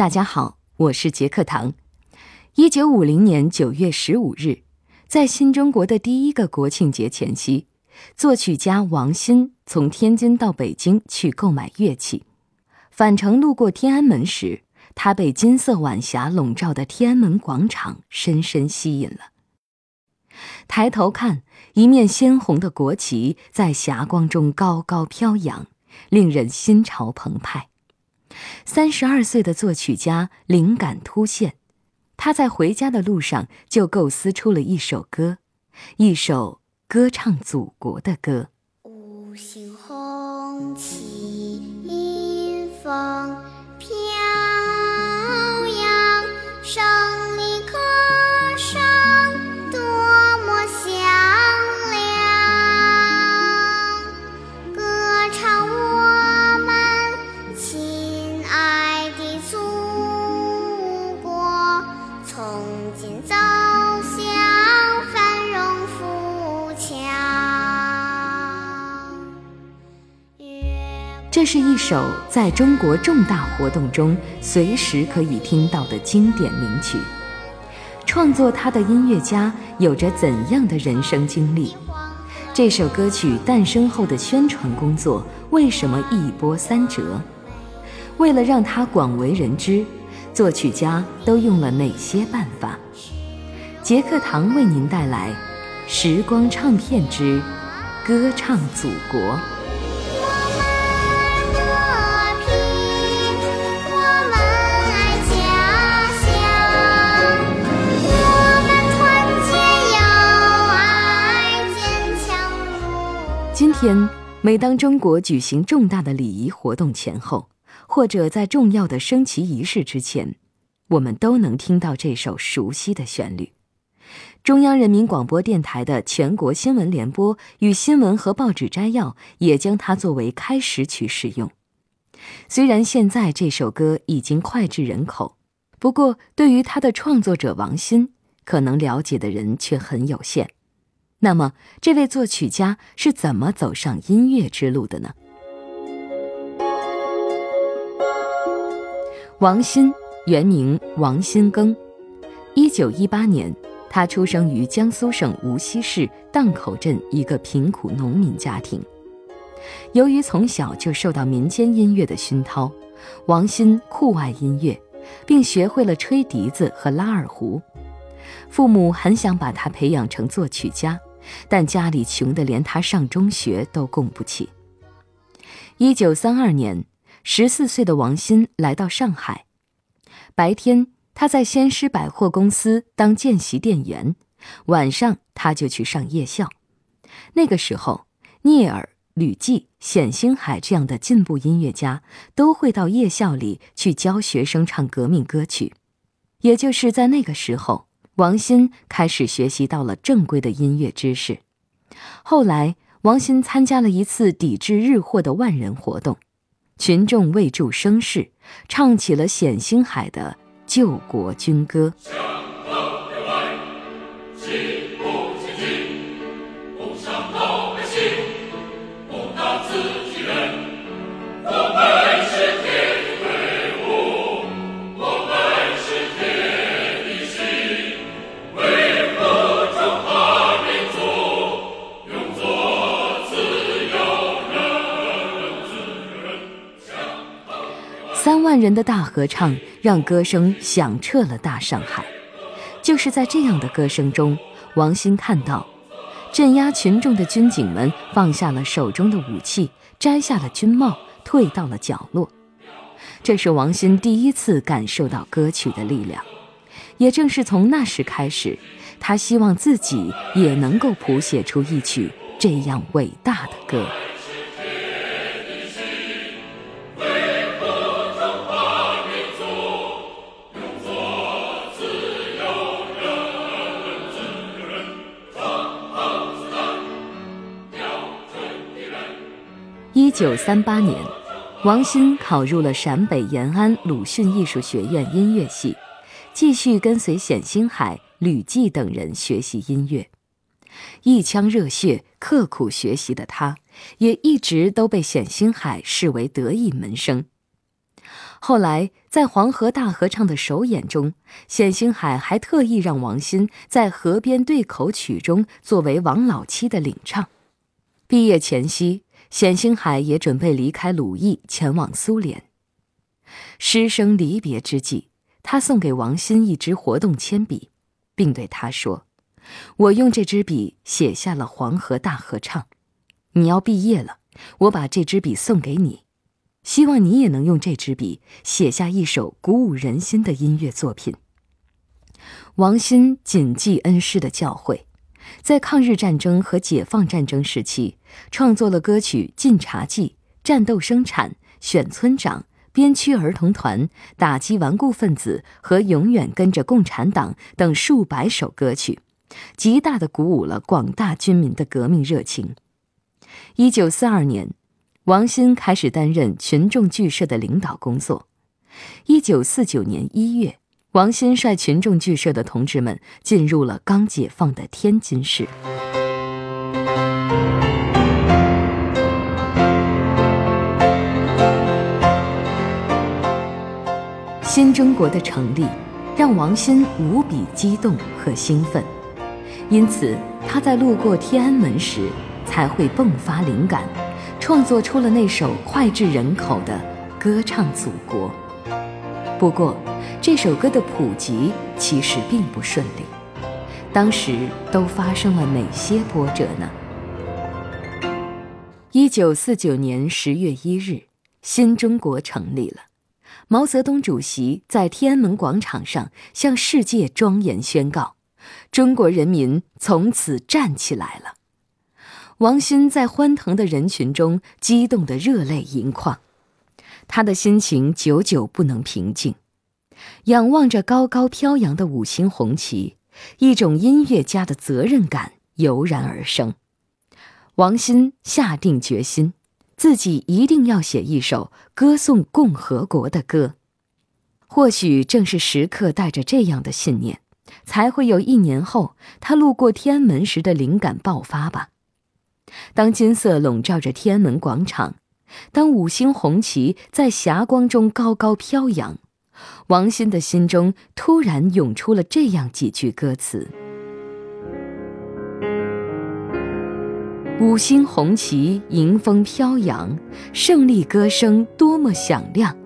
大家好，我是杰克唐。一九五零年九月十五日，在新中国的第一个国庆节前夕，作曲家王鑫从天津到北京去购买乐器。返程路过天安门时，他被金色晚霞笼罩的天安门广场深深吸引了。抬头看，一面鲜红的国旗在霞光中高高飘扬，令人心潮澎湃。三十二岁的作曲家灵感突现，他在回家的路上就构思出了一首歌，一首歌唱祖国的歌。五星红旗迎风是一首在中国重大活动中随时可以听到的经典名曲。创作它的音乐家有着怎样的人生经历？这首歌曲诞生后的宣传工作为什么一波三折？为了让它广为人知，作曲家都用了哪些办法？杰克唐为您带来《时光唱片之歌唱祖国》。天，每当中国举行重大的礼仪活动前后，或者在重要的升旗仪式之前，我们都能听到这首熟悉的旋律。中央人民广播电台的全国新闻联播与新闻和报纸摘要也将它作为开始曲使用。虽然现在这首歌已经脍炙人口，不过对于它的创作者王鑫，可能了解的人却很有限。那么，这位作曲家是怎么走上音乐之路的呢？王鑫，原名王新庚，一九一八年，他出生于江苏省无锡市荡口镇一个贫苦农民家庭。由于从小就受到民间音乐的熏陶，王鑫酷爱音乐，并学会了吹笛子和拉二胡。父母很想把他培养成作曲家，但家里穷得连他上中学都供不起。一九三二年，十四岁的王鑫来到上海，白天他在先施百货公司当见习店员，晚上他就去上夜校。那个时候，聂耳、吕季、冼星海这样的进步音乐家都会到夜校里去教学生唱革命歌曲。也就是在那个时候，王鑫开始学习到了正规的音乐知识。后来，王鑫参加了一次抵制日货的万人活动，群众为助声势，唱起了冼星海的救国军歌。万人的大合唱让歌声响彻了大上海。就是在这样的歌声中，王鑫看到，镇压群众的军警们放下了手中的武器，摘下了军帽，退到了角落。这是王鑫第一次感受到歌曲的力量。也正是从那时开始，他希望自己也能够谱写出一曲这样伟大的歌。九三八年，王鑫考入了陕北延安鲁迅艺术学院音乐系，继续跟随冼星海、吕骥等人学习音乐。一腔热血、刻苦学习的他，也一直都被冼星海视为得意门生。后来，在黄河大合唱的首演中，冼星海还特意让王鑫在《河边对口曲》中作为王老七的领唱。毕业前夕，冼星海也准备离开鲁艺，前往苏联。师生离别之际，他送给王鑫一支活动铅笔，并对他说：“我用这支笔写下了《黄河大合唱》，你要毕业了，我把这支笔送给你。”希望你也能用这支笔写下一首鼓舞人心的音乐作品。王鑫谨记恩师的教诲，在抗日战争和解放战争时期，创作了歌曲《晋察冀》《战斗生产》《选村长》《边区儿童团》《打击顽固分子》和《永远跟着共产党》等数百首歌曲，极大的鼓舞了广大军民的革命热情。一九四二年。王鑫开始担任群众剧社的领导工作。一九四九年一月，王鑫率群众剧社的同志们进入了刚解放的天津市。新中国的成立，让王鑫无比激动和兴奋，因此他在路过天安门时才会迸发灵感。创作出了那首脍炙人口的《歌唱祖国》。不过，这首歌的普及其实并不顺利。当时都发生了哪些波折呢？一九四九年十月一日，新中国成立了。毛泽东主席在天安门广场上向世界庄严宣告：“中国人民从此站起来了。”王鑫在欢腾的人群中激动得热泪盈眶，他的心情久久不能平静。仰望着高高飘扬的五星红旗，一种音乐家的责任感油然而生。王鑫下定决心，自己一定要写一首歌颂共和国的歌。或许正是时刻带着这样的信念，才会有一年后他路过天安门时的灵感爆发吧。当金色笼罩着天安门广场，当五星红旗在霞光中高高飘扬，王鑫的心中突然涌出了这样几句歌词：“五星红旗迎风飘扬，胜利歌声多么响亮，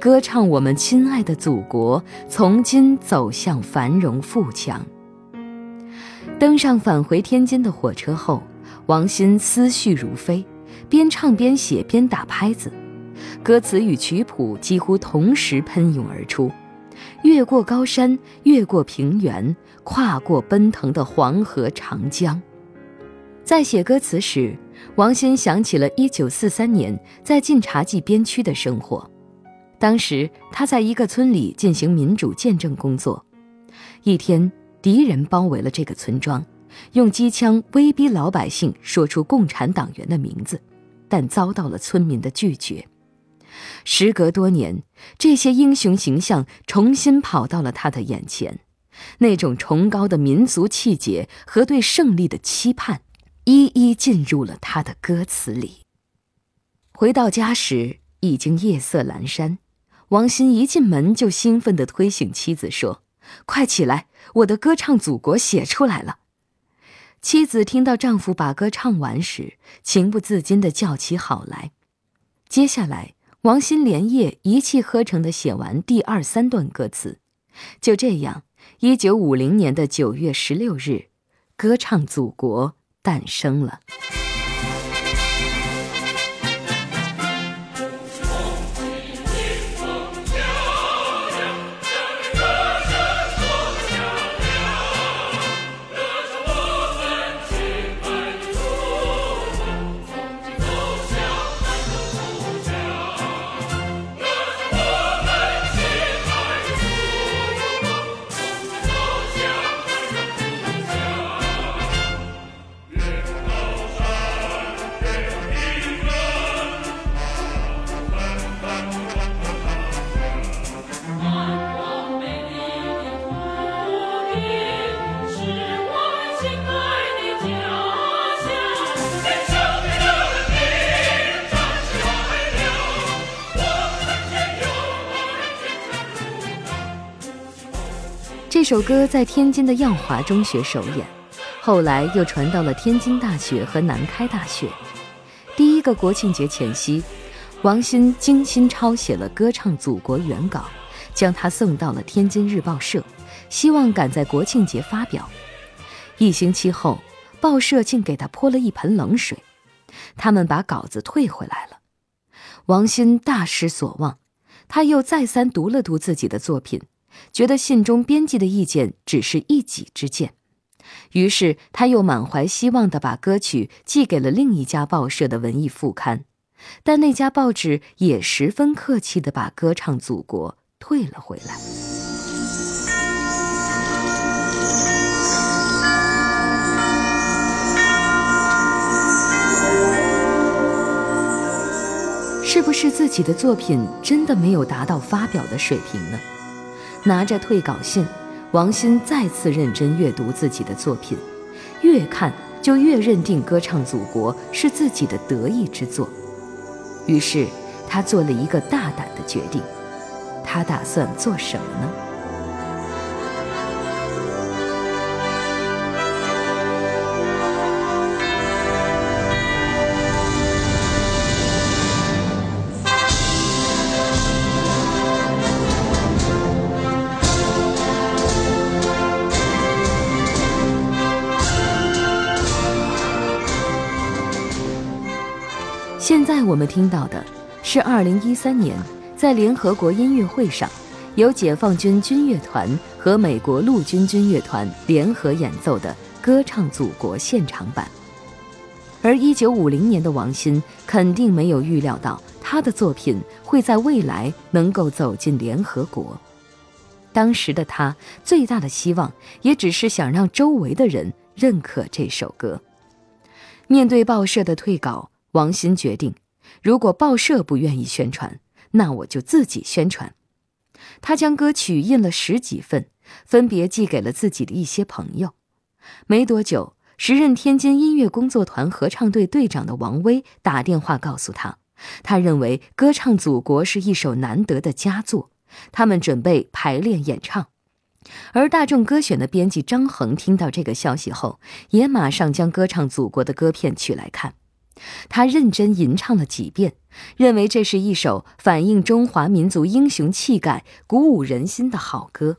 歌唱我们亲爱的祖国从今走向繁荣富强。”登上返回天津的火车后。王鑫思绪如飞，边唱边写边打拍子，歌词与曲谱几乎同时喷涌而出。越过高山，越过平原，跨过奔腾的黄河长江。在写歌词时，王鑫想起了1943年在晋察冀边区的生活。当时他在一个村里进行民主见证工作，一天，敌人包围了这个村庄。用机枪威逼老百姓说出共产党员的名字，但遭到了村民的拒绝。时隔多年，这些英雄形象重新跑到了他的眼前，那种崇高的民族气节和对胜利的期盼，一一进入了他的歌词里。回到家时，已经夜色阑珊。王鑫一进门就兴奋地推醒妻子说：“快起来，我的歌唱祖国写出来了。”妻子听到丈夫把歌唱完时，情不自禁地叫起好来。接下来，王心连夜一气呵成地写完第二三段歌词。就这样，一九五零年的九月十六日，《歌唱祖国》诞生了。首歌在天津的耀华中学首演，后来又传到了天津大学和南开大学。第一个国庆节前夕，王鑫精心抄写了《歌唱祖国》原稿，将它送到了天津日报社，希望赶在国庆节发表。一星期后，报社竟给他泼了一盆冷水，他们把稿子退回来了。王鑫大失所望，他又再三读了读自己的作品。觉得信中编辑的意见只是一己之见，于是他又满怀希望地把歌曲寄给了另一家报社的文艺副刊，但那家报纸也十分客气地把《歌唱祖国》退了回来。是不是自己的作品真的没有达到发表的水平呢？拿着退稿信，王鑫再次认真阅读自己的作品，越看就越认定《歌唱祖国》是自己的得意之作。于是，他做了一个大胆的决定，他打算做什么呢？在我们听到的是2013年在联合国音乐会上，由解放军军乐团和美国陆军军乐团联合演奏的《歌唱祖国》现场版。而1950年的王鑫肯定没有预料到他的作品会在未来能够走进联合国。当时的他最大的希望也只是想让周围的人认可这首歌。面对报社的退稿。王鑫决定，如果报社不愿意宣传，那我就自己宣传。他将歌曲印了十几份，分别寄给了自己的一些朋友。没多久，时任天津音乐工作团合唱队队长的王威打电话告诉他，他认为《歌唱祖国》是一首难得的佳作，他们准备排练演唱。而大众歌选的编辑张恒听到这个消息后，也马上将《歌唱祖国》的歌片取来看。他认真吟唱了几遍，认为这是一首反映中华民族英雄气概、鼓舞人心的好歌，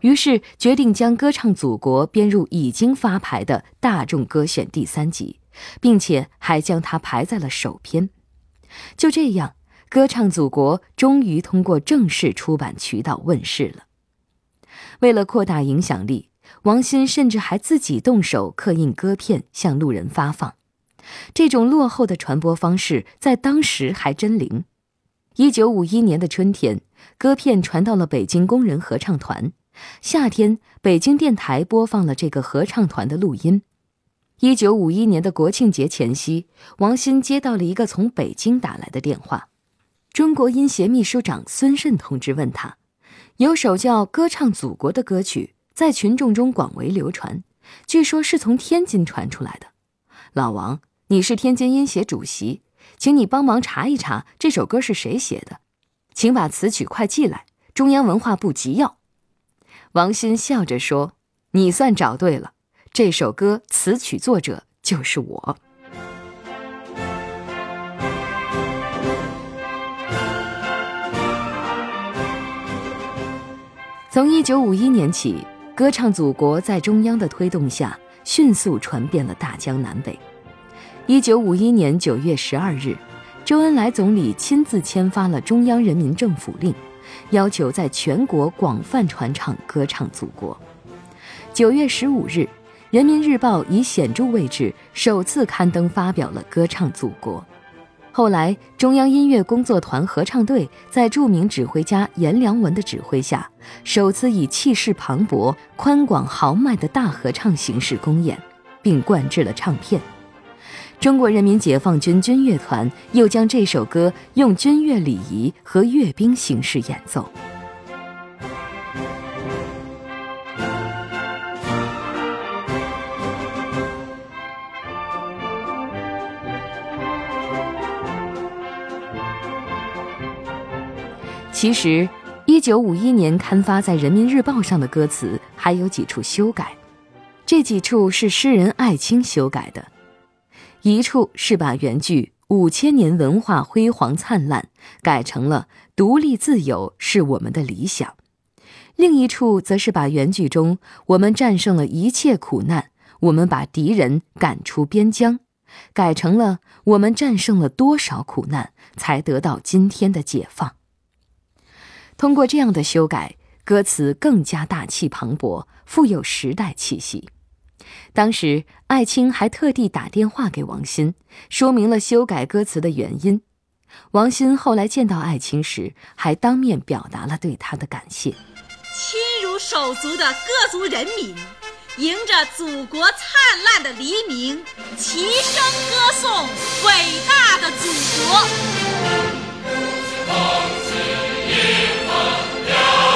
于是决定将《歌唱祖国》编入已经发牌的大众歌选第三集，并且还将它排在了首篇。就这样，《歌唱祖国》终于通过正式出版渠道问世了。为了扩大影响力，王鑫甚至还自己动手刻印歌片，向路人发放。这种落后的传播方式在当时还真灵。一九五一年的春天，歌片传到了北京工人合唱团。夏天，北京电台播放了这个合唱团的录音。一九五一年的国庆节前夕，王鑫接到了一个从北京打来的电话。中国音协秘书长孙慎同志问他：“有首叫《歌唱祖国》的歌曲在群众中广为流传，据说是从天津传出来的。”老王。你是天津音协主席，请你帮忙查一查这首歌是谁写的，请把词曲快寄来，中央文化部急要。王鑫笑着说：“你算找对了，这首歌词曲作者就是我。”从一九五一年起，歌唱祖国在中央的推动下，迅速传遍了大江南北。一九五一年九月十二日，周恩来总理亲自签发了中央人民政府令，要求在全国广泛传唱《歌唱祖国》。九月十五日，《人民日报》以显著位置首次刊登发表了《歌唱祖国》。后来，中央音乐工作团合唱队在著名指挥家阎良文的指挥下，首次以气势磅礴、宽广豪迈的大合唱形式公演，并灌制了唱片。中国人民解放军军乐团又将这首歌用军乐礼仪和阅兵形式演奏。其实，一九五一年刊发在《人民日报》上的歌词还有几处修改，这几处是诗人艾青修改的。一处是把原句“五千年文化辉煌灿烂”改成了“独立自由是我们的理想”，另一处则是把原句中“我们战胜了一切苦难，我们把敌人赶出边疆”改成了“我们战胜了多少苦难，才得到今天的解放”。通过这样的修改，歌词更加大气磅礴，富有时代气息。当时，艾青还特地打电话给王鑫，说明了修改歌词的原因。王鑫后来见到艾青时，还当面表达了对他的感谢。亲如手足的各族人民，迎着祖国灿烂的黎明，齐声歌颂伟大的祖国。一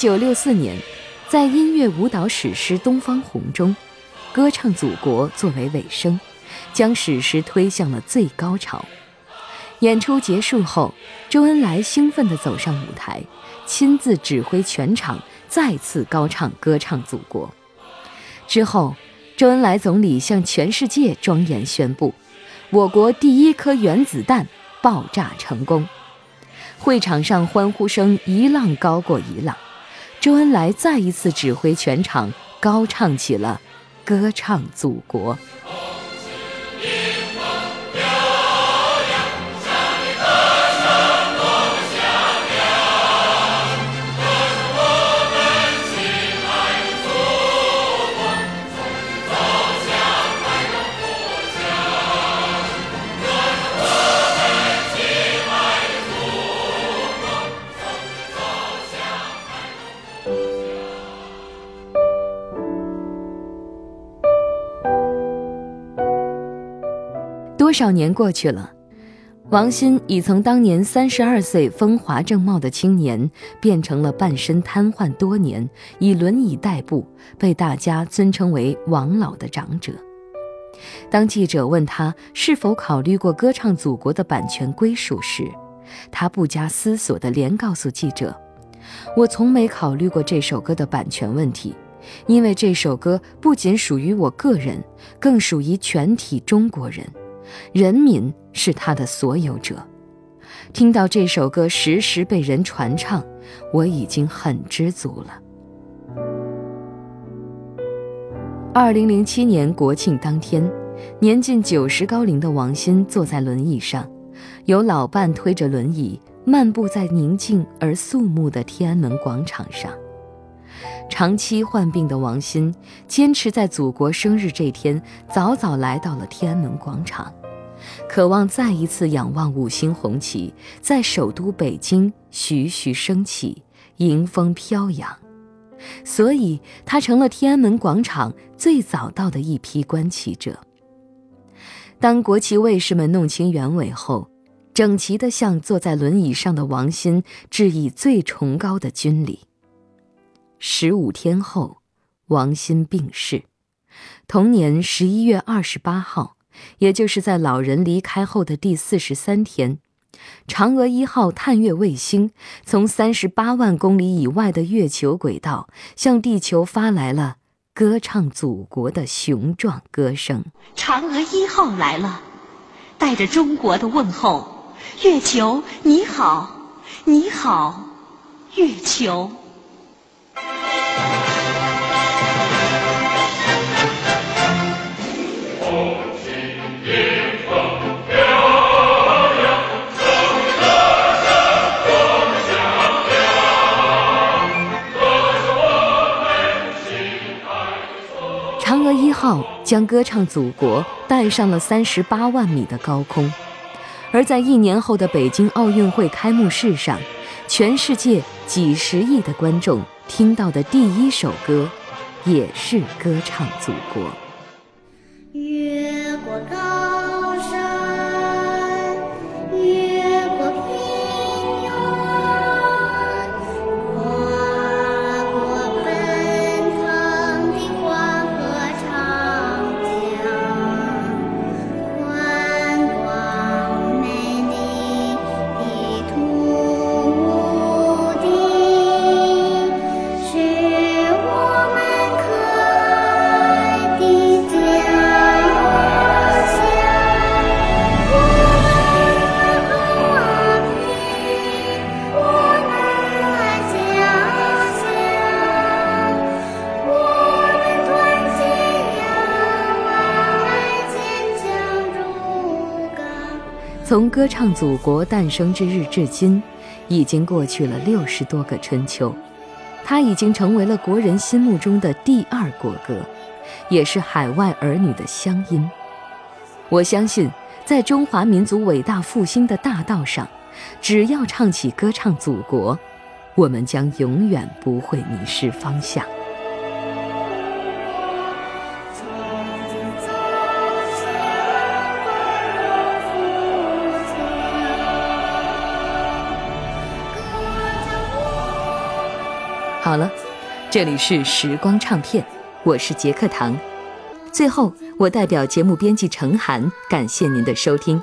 九六四年，在音乐舞蹈史诗《东方红》中，歌唱祖国作为尾声，将史诗推向了最高潮。演出结束后，周恩来兴奋地走上舞台，亲自指挥全场，再次高唱《歌唱祖国》。之后，周恩来总理向全世界庄严宣布：“我国第一颗原子弹爆炸成功。”会场上欢呼声一浪高过一浪。周恩来再一次指挥全场，高唱起了《歌唱祖国》。多少年过去了，王鑫已从当年三十二岁风华正茂的青年，变成了半身瘫痪多年、以轮椅代步、被大家尊称为“王老”的长者。当记者问他是否考虑过歌唱祖国的版权归属时，他不加思索地连告诉记者：“我从没考虑过这首歌的版权问题，因为这首歌不仅属于我个人，更属于全体中国人。”人民是他的所有者。听到这首歌时时被人传唱，我已经很知足了。二零零七年国庆当天，年近九十高龄的王鑫坐在轮椅上，由老伴推着轮椅漫步在宁静而肃穆的天安门广场上。长期患病的王鑫坚持在祖国生日这天早早来到了天安门广场。渴望再一次仰望五星红旗在首都北京徐徐升起，迎风飘扬，所以他成了天安门广场最早到的一批观旗者。当国旗卫士们弄清原委后，整齐地向坐在轮椅上的王鑫致以最崇高的军礼。十五天后，王鑫病逝，同年十一月二十八号。也就是在老人离开后的第四十三天，嫦娥一号探月卫星从三十八万公里以外的月球轨道向地球发来了歌唱祖国的雄壮歌声。嫦娥一号来了，带着中国的问候，月球你好，你好，月球。嫦娥一号将歌唱祖国带上了三十八万米的高空，而在一年后的北京奥运会开幕式上，全世界几十亿的观众听到的第一首歌，也是歌唱祖国。从歌唱祖国诞生之日至今，已经过去了六十多个春秋，它已经成为了国人心目中的第二国歌，也是海外儿女的乡音。我相信，在中华民族伟大复兴的大道上，只要唱起歌唱祖国，我们将永远不会迷失方向。好了，这里是时光唱片，我是杰克唐。最后，我代表节目编辑程涵，感谢您的收听。